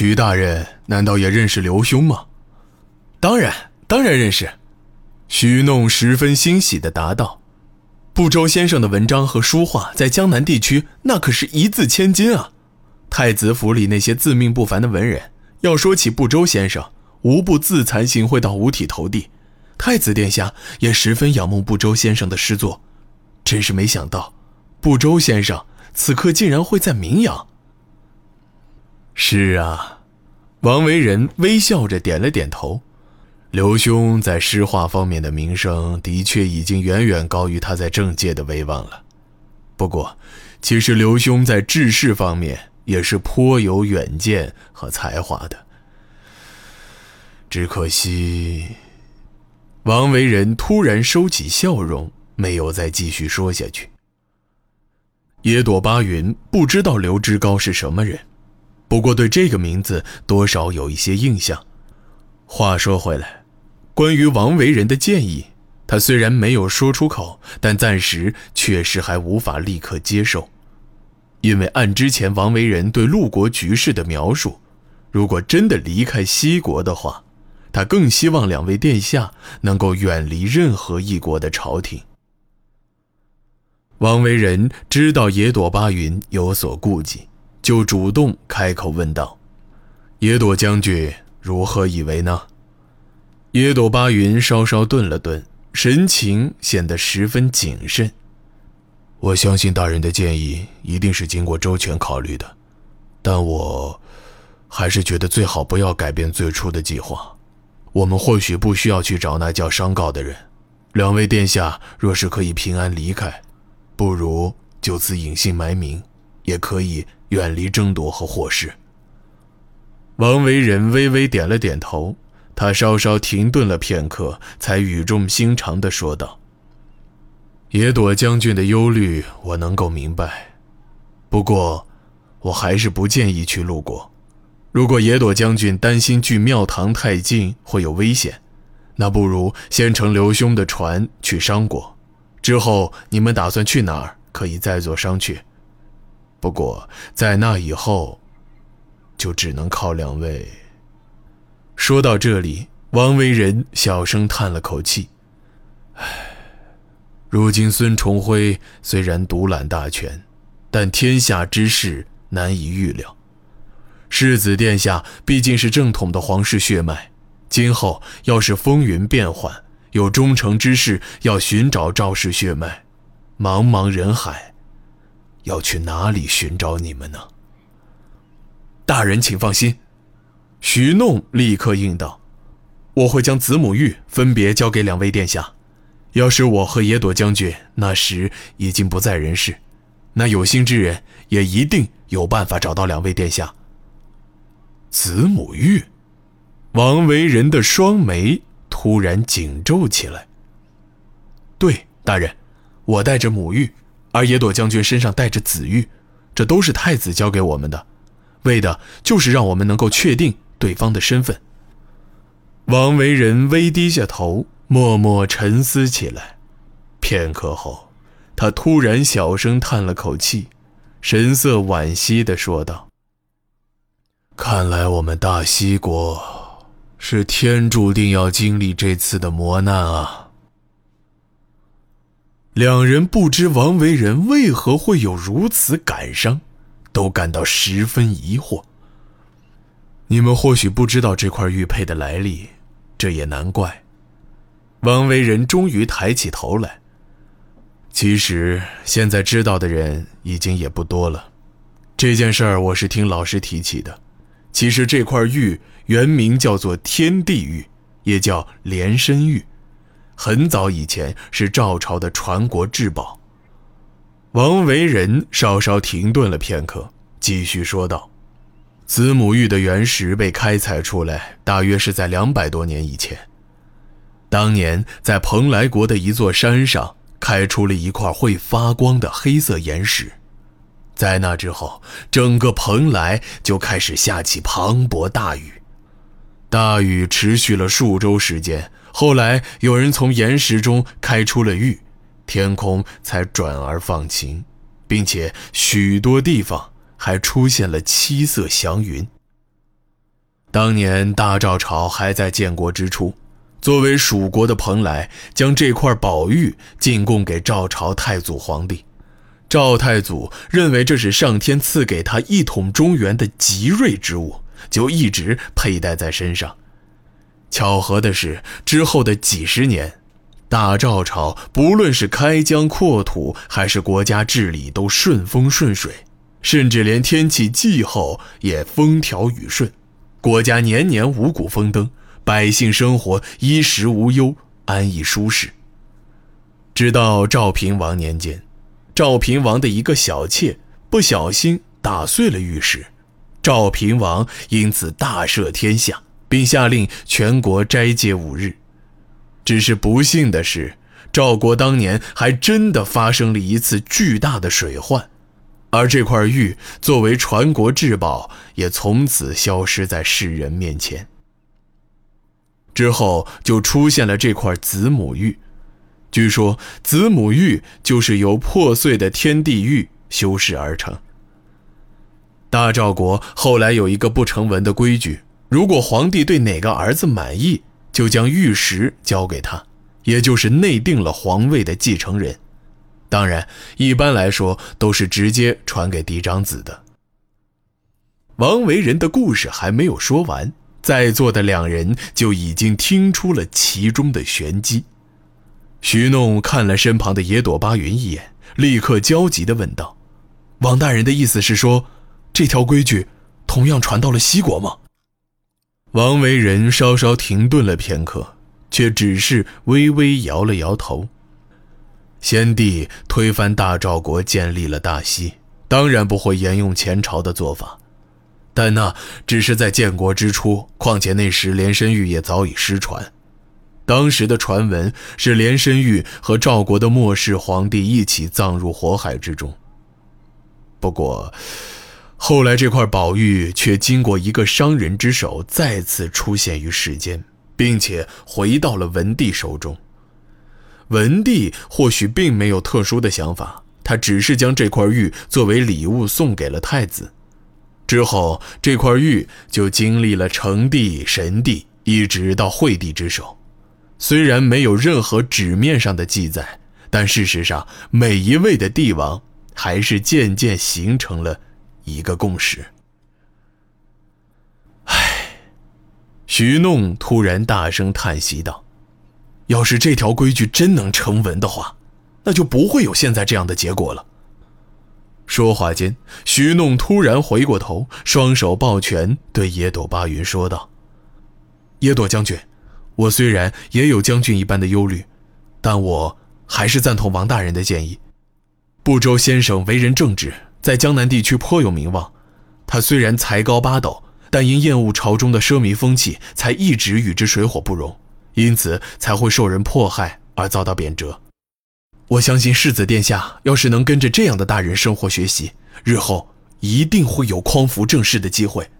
徐大人难道也认识刘兄吗？当然，当然认识。徐弄十分欣喜地答道：“不周先生的文章和书画在江南地区那可是一字千金啊！太子府里那些自命不凡的文人，要说起不周先生，无不自惭形秽到五体投地。太子殿下也十分仰慕不周先生的诗作，真是没想到，不周先生此刻竟然会在名扬。”是啊，王维仁微笑着点了点头。刘兄在诗画方面的名声，的确已经远远高于他在政界的威望了。不过，其实刘兄在治世方面也是颇有远见和才华的。只可惜，王维仁突然收起笑容，没有再继续说下去。野朵巴云不知道刘知高是什么人。不过对这个名字多少有一些印象。话说回来，关于王维仁的建议，他虽然没有说出口，但暂时确实还无法立刻接受，因为按之前王维仁对陆国局势的描述，如果真的离开西国的话，他更希望两位殿下能够远离任何一国的朝廷。王维仁知道野朵巴云有所顾忌。就主动开口问道：“野朵将军如何以为呢？”野朵巴云稍稍顿了顿，神情显得十分谨慎。我相信大人的建议一定是经过周全考虑的，但我还是觉得最好不要改变最初的计划。我们或许不需要去找那叫商告的人。两位殿下若是可以平安离开，不如就此隐姓埋名，也可以。远离争夺和祸事。王维仁微微点了点头，他稍稍停顿了片刻，才语重心长地说道：“野朵将军的忧虑，我能够明白。不过，我还是不建议去路过。如果野朵将军担心距庙堂太近会有危险，那不如先乘刘兄的船去商国，之后你们打算去哪儿，可以再做商榷。”不过，在那以后，就只能靠两位。说到这里，王维仁小声叹了口气：“唉，如今孙重辉虽然独揽大权，但天下之事难以预料。世子殿下毕竟是正统的皇室血脉，今后要是风云变幻，有忠诚之士要寻找赵氏血脉，茫茫人海。”要去哪里寻找你们呢？大人，请放心。徐弄立刻应道：“我会将子母玉分别交给两位殿下。要是我和野朵将军那时已经不在人世，那有心之人也一定有办法找到两位殿下。”子母玉，王维仁的双眉突然紧皱起来。对，大人，我带着母玉。而野朵将军身上带着紫玉，这都是太子交给我们的，为的就是让我们能够确定对方的身份。王维仁微低下头，默默沉思起来。片刻后，他突然小声叹了口气，神色惋惜地说道：“看来我们大西国是天注定要经历这次的磨难啊。”两人不知王维仁为何会有如此感伤，都感到十分疑惑。你们或许不知道这块玉佩的来历，这也难怪。王维仁终于抬起头来。其实现在知道的人已经也不多了。这件事儿我是听老师提起的。其实这块玉原名叫做天地玉，也叫连身玉。很早以前是赵朝的传国至宝。王维仁稍稍停顿了片刻，继续说道：“子母玉的原石被开采出来，大约是在两百多年以前。当年在蓬莱国的一座山上开出了一块会发光的黑色岩石，在那之后，整个蓬莱就开始下起磅礴大雨，大雨持续了数周时间。”后来有人从岩石中开出了玉，天空才转而放晴，并且许多地方还出现了七色祥云。当年大赵朝还在建国之初，作为蜀国的蓬莱将这块宝玉进贡给赵朝太祖皇帝。赵太祖认为这是上天赐给他一统中原的极瑞之物，就一直佩戴在身上。巧合的是，之后的几十年，大赵朝不论是开疆扩土，还是国家治理，都顺风顺水，甚至连天气气候也风调雨顺，国家年年五谷丰登，百姓生活衣食无忧，安逸舒适。直到赵平王年间。赵平王的一个小妾不小心打碎了玉石，赵平王因此大赦天下，并下令全国斋戒五日。只是不幸的是，赵国当年还真的发生了一次巨大的水患，而这块玉作为传国至宝，也从此消失在世人面前。之后就出现了这块子母玉。据说子母玉就是由破碎的天地玉修饰而成。大赵国后来有一个不成文的规矩：如果皇帝对哪个儿子满意，就将玉石交给他，也就是内定了皇位的继承人。当然，一般来说都是直接传给嫡长子的。王维人的故事还没有说完，在座的两人就已经听出了其中的玄机。徐弄看了身旁的野朵巴云一眼，立刻焦急地问道：“王大人的意思是说，这条规矩同样传到了西国吗？”王维人稍稍停顿了片刻，却只是微微摇了摇头。先帝推翻大赵国，建立了大西，当然不会沿用前朝的做法，但那只是在建国之初，况且那时连身玉也早已失传。当时的传闻是连身玉和赵国的末世皇帝一起葬入火海之中。不过，后来这块宝玉却经过一个商人之手再次出现于世间，并且回到了文帝手中。文帝或许并没有特殊的想法，他只是将这块玉作为礼物送给了太子。之后，这块玉就经历了成帝、神帝，一直到惠帝之手。虽然没有任何纸面上的记载，但事实上，每一位的帝王还是渐渐形成了一个共识。唉，徐弄突然大声叹息道：“要是这条规矩真能成文的话，那就不会有现在这样的结果了。”说话间，徐弄突然回过头，双手抱拳，对野朵巴云说道：“野朵将军。”我虽然也有将军一般的忧虑，但我还是赞同王大人的建议。不周先生为人正直，在江南地区颇有名望。他虽然才高八斗，但因厌恶朝中的奢靡风气，才一直与之水火不容，因此才会受人迫害而遭到贬谪。我相信世子殿下要是能跟着这样的大人生活学习，日后一定会有匡扶正室的机会。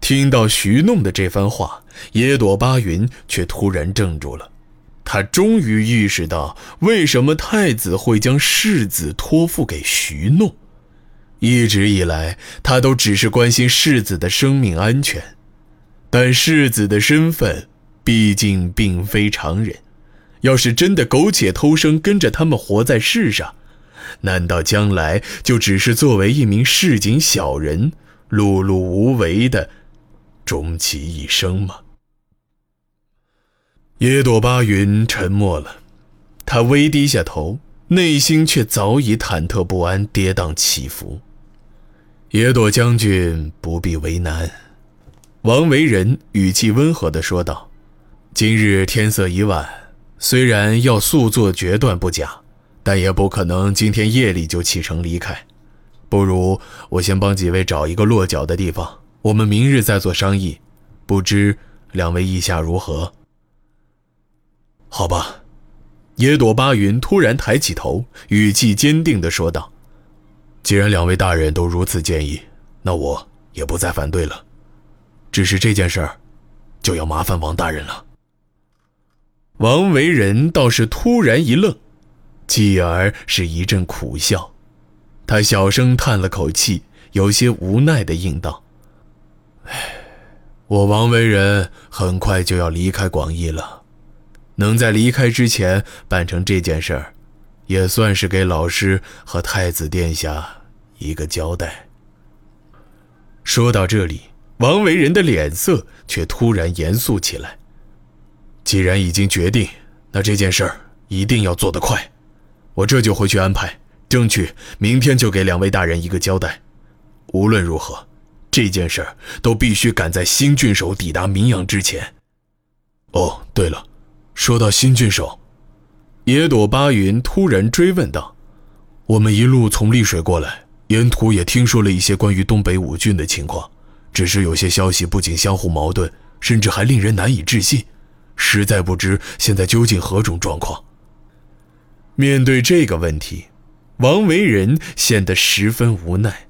听到徐弄的这番话，野朵巴云却突然怔住了。他终于意识到，为什么太子会将世子托付给徐诺。一直以来，他都只是关心世子的生命安全，但世子的身份毕竟并非常人。要是真的苟且偷生，跟着他们活在世上，难道将来就只是作为一名市井小人，碌碌无为的？终其一生吗？野朵巴云沉默了，他微低下头，内心却早已忐忑不安，跌宕起伏。野朵将军不必为难，王维人语气温和地说道：“今日天色已晚，虽然要速做决断不假，但也不可能今天夜里就启程离开。不如我先帮几位找一个落脚的地方。”我们明日再做商议，不知两位意下如何？好吧，野朵巴云突然抬起头，语气坚定地说道：“既然两位大人都如此建议，那我也不再反对了。只是这件事儿，就要麻烦王大人了。”王维人倒是突然一愣，继而是一阵苦笑。他小声叹了口气，有些无奈的应道：“唉，我王维人很快就要离开广义了，能在离开之前办成这件事儿，也算是给老师和太子殿下一个交代。”说到这里，王维人的脸色却突然严肃起来。既然已经决定，那这件事儿一定要做得快。我这就回去安排，争取明天就给两位大人一个交代。无论如何，这件事儿都必须赶在新郡守抵达明阳之前。哦，对了，说到新郡守，野朵巴云突然追问道：“我们一路从丽水过来。”沿途也听说了一些关于东北五郡的情况，只是有些消息不仅相互矛盾，甚至还令人难以置信，实在不知现在究竟何种状况。面对这个问题，王维仁显得十分无奈，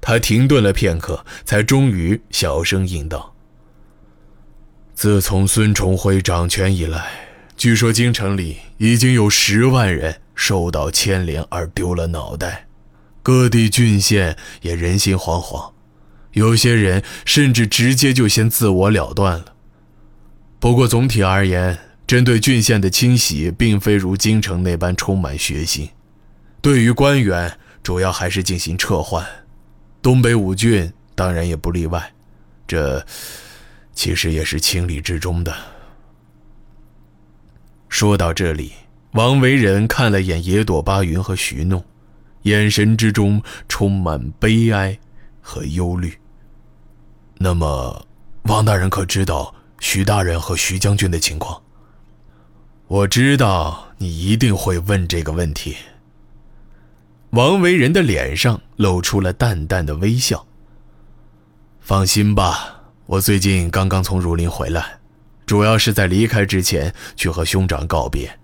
他停顿了片刻，才终于小声应道：“自从孙重辉掌权以来，据说京城里已经有十万人受到牵连而丢了脑袋。”各地郡县也人心惶惶，有些人甚至直接就先自我了断了。不过总体而言，针对郡县的清洗并非如京城那般充满血腥。对于官员，主要还是进行撤换，东北五郡当然也不例外。这其实也是情理之中的。说到这里，王维仁看了眼野朵巴云和徐弄。眼神之中充满悲哀和忧虑。那么，王大人可知道徐大人和徐将军的情况？我知道你一定会问这个问题。王维仁的脸上露出了淡淡的微笑。放心吧，我最近刚刚从儒林回来，主要是在离开之前去和兄长告别。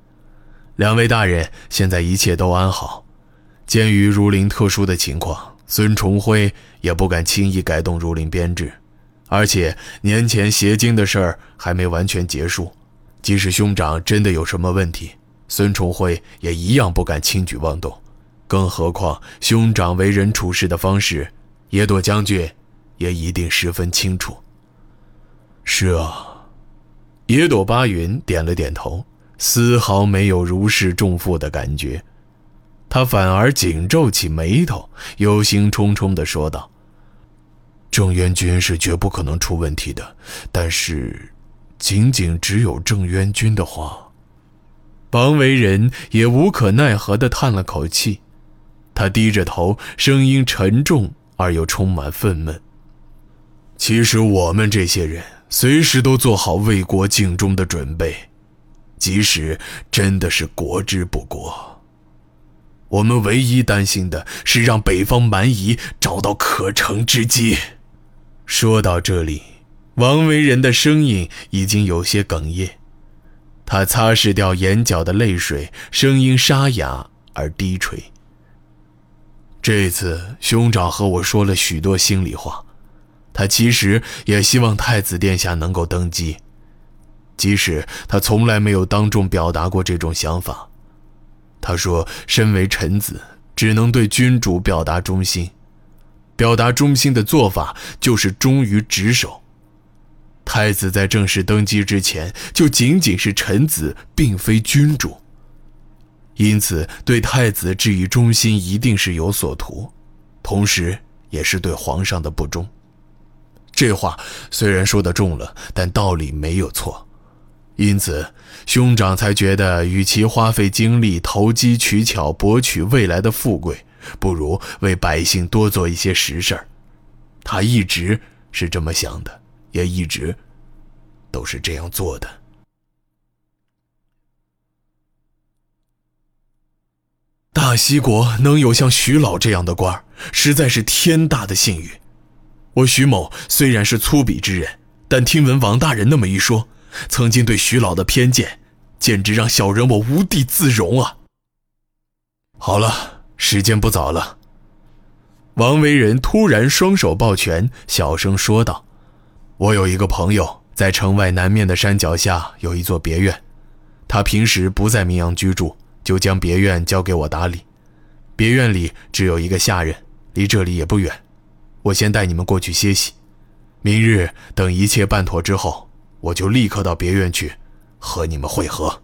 两位大人现在一切都安好。鉴于儒林特殊的情况，孙重辉也不敢轻易改动儒林编制，而且年前邪经的事儿还没完全结束，即使兄长真的有什么问题，孙重辉也一样不敢轻举妄动。更何况兄长为人处事的方式，野朵将军也一定十分清楚。是啊，野朵巴云点了点头，丝毫没有如释重负的感觉。他反而紧皱起眉头，忧心忡忡地说道：“郑渊军是绝不可能出问题的，但是，仅仅只有郑渊军的话。”王维仁也无可奈何地叹了口气，他低着头，声音沉重而又充满愤懑：“其实我们这些人随时都做好为国尽忠的准备，即使真的是国之不国。”我们唯一担心的是让北方蛮夷找到可乘之机。说到这里，王维仁的声音已经有些哽咽，他擦拭掉眼角的泪水，声音沙哑而低垂。这次兄长和我说了许多心里话，他其实也希望太子殿下能够登基，即使他从来没有当众表达过这种想法。他说：“身为臣子，只能对君主表达忠心。表达忠心的做法就是忠于职守。太子在正式登基之前，就仅仅是臣子，并非君主。因此，对太子致以忠心，一定是有所图，同时也是对皇上的不忠。这话虽然说的重了，但道理没有错。”因此，兄长才觉得，与其花费精力投机取巧博取未来的富贵，不如为百姓多做一些实事儿。他一直是这么想的，也一直都是这样做的。大西国能有像徐老这样的官儿，实在是天大的幸运。我徐某虽然是粗鄙之人，但听闻王大人那么一说。曾经对徐老的偏见，简直让小人我无地自容啊！好了，时间不早了。王维仁突然双手抱拳，小声说道：“我有一个朋友，在城外南面的山脚下有一座别院，他平时不在明阳居住，就将别院交给我打理。别院里只有一个下人，离这里也不远。我先带你们过去歇息。明日等一切办妥之后，我就立刻到别院去和你们会合。